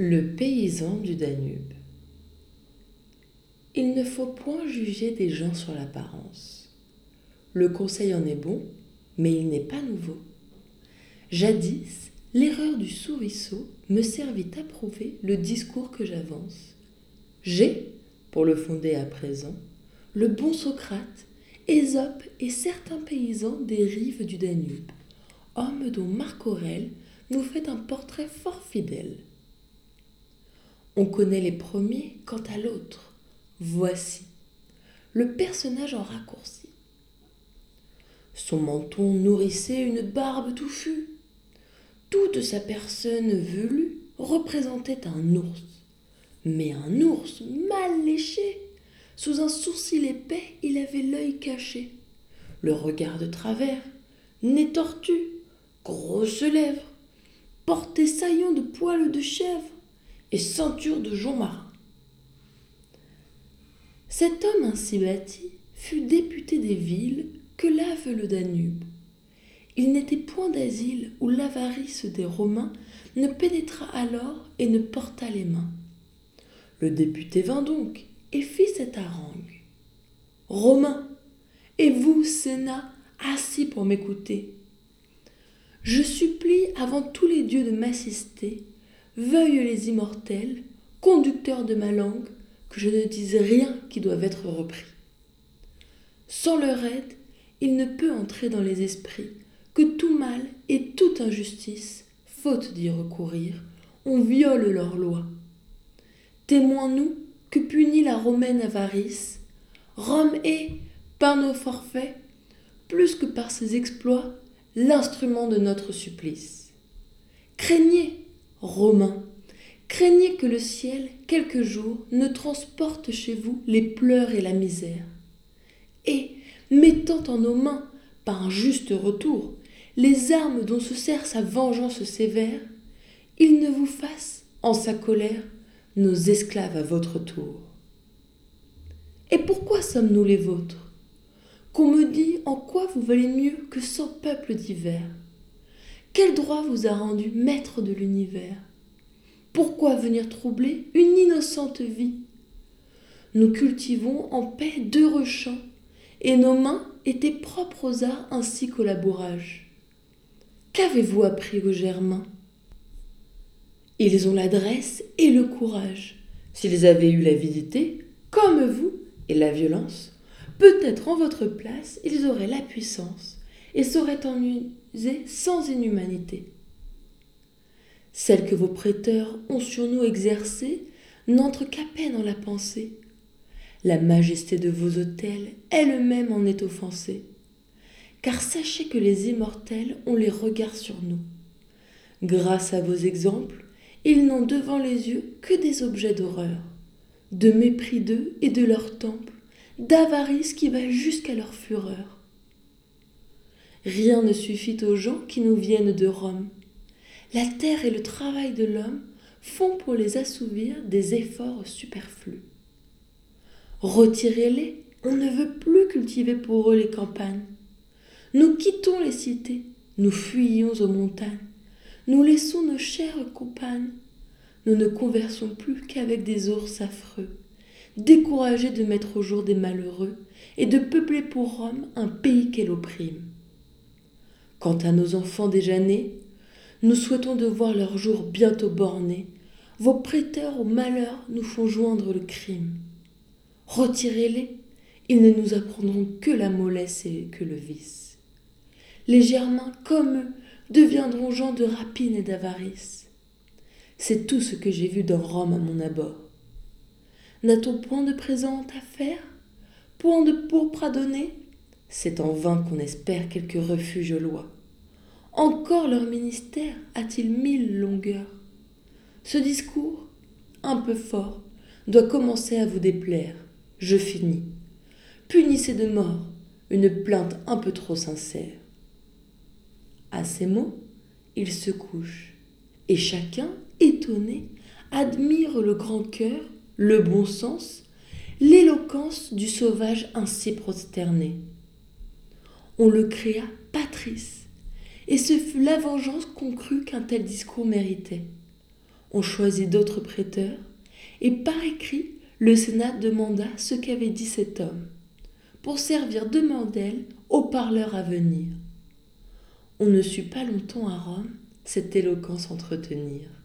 Le paysan du Danube. Il ne faut point juger des gens sur l'apparence. Le conseil en est bon, mais il n'est pas nouveau. Jadis, l'erreur du souriceau me servit à prouver le discours que j'avance. J'ai, pour le fonder à présent, le bon Socrate, Ésope et certains paysans des rives du Danube, hommes dont Marc Aurèle nous fait un portrait fort fidèle. On connaît les premiers quant à l'autre. Voici le personnage en raccourci. Son menton nourrissait une barbe touffue. Toute sa personne velue représentait un ours, mais un ours mal léché. Sous un sourcil épais, il avait l'œil caché, le regard de travers, nez tortu, grosses lèvres, porté saillant de poils de chèvre et ceinture de jonc marin. Cet homme ainsi bâti fut député des villes que lave le Danube. Il n'était point d'asile où l'avarice des Romains ne pénétra alors et ne porta les mains. Le député vint donc et fit cette harangue. Romains, et vous, Sénat, assis pour m'écouter, je supplie avant tous les dieux de m'assister veuillent les immortels, conducteurs de ma langue, que je ne dise rien qui doive être repris. Sans leur aide, il ne peut entrer dans les esprits que tout mal et toute injustice, faute d'y recourir, on viole leurs lois. Témoins-nous que punit la romaine avarice, Rome est, par nos forfaits, plus que par ses exploits, l'instrument de notre supplice. Craignez, Romains, craignez que le ciel, quelques jours, ne transporte chez vous les pleurs et la misère. Et, mettant en nos mains, par un juste retour, les armes dont se sert sa vengeance sévère, il ne vous fasse, en sa colère, nos esclaves à votre tour. Et pourquoi sommes-nous les vôtres? Qu'on me dit en quoi vous valez mieux que cent peuples divers quel droit vous a rendu maître de l'univers? Pourquoi venir troubler une innocente vie? Nous cultivons en paix d'heureux champs, et nos mains étaient propres aux arts ainsi qu'au labourage. Qu'avez-vous appris aux Germains? Ils ont l'adresse et le courage. S'ils avaient eu l'avidité, comme vous, et la violence, peut-être en votre place ils auraient la puissance et sauraient en user sans inhumanité. Celle que vos prêteurs ont sur nous exercée n'entre qu'à peine en la pensée. La majesté de vos autels elle-même en est offensée. Car sachez que les immortels ont les regards sur nous. Grâce à vos exemples, ils n'ont devant les yeux que des objets d'horreur, de mépris d'eux et de leur temple, d'avarice qui va jusqu'à leur fureur. Rien ne suffit aux gens qui nous viennent de Rome. La terre et le travail de l'homme font pour les assouvir des efforts superflus. Retirez-les, on ne veut plus cultiver pour eux les campagnes. Nous quittons les cités, nous fuyons aux montagnes, nous laissons nos chères compagnes. Nous ne conversons plus qu'avec des ours affreux, découragés de mettre au jour des malheureux et de peupler pour Rome un pays qu'elle opprime. Quant à nos enfants déjà nés, nous souhaitons de voir leur jour bientôt borné. Vos prêteurs au malheur nous font joindre le crime. Retirez-les, ils ne nous apprendront que la mollesse et que le vice. Les Germains, comme eux, deviendront gens de rapine et d'avarice. C'est tout ce que j'ai vu dans Rome à mon abord. N'a-t-on point de présent à faire? Point de pourpre à donner? C'est en vain qu'on espère quelque refuge loi. Encore leur ministère a-t-il mille longueurs Ce discours, un peu fort, doit commencer à vous déplaire. Je finis. Punissez de mort une plainte un peu trop sincère. À ces mots, il se couche, et chacun, étonné, admire le grand cœur, le bon sens, l'éloquence du sauvage ainsi prosterné on le créa Patrice, et ce fut la vengeance qu'on crut qu'un tel discours méritait. On choisit d'autres prêteurs, et par écrit, le Sénat demanda ce qu'avait dit cet homme, pour servir de modèle aux parleurs à venir. On ne sut pas longtemps à Rome cette éloquence entretenir.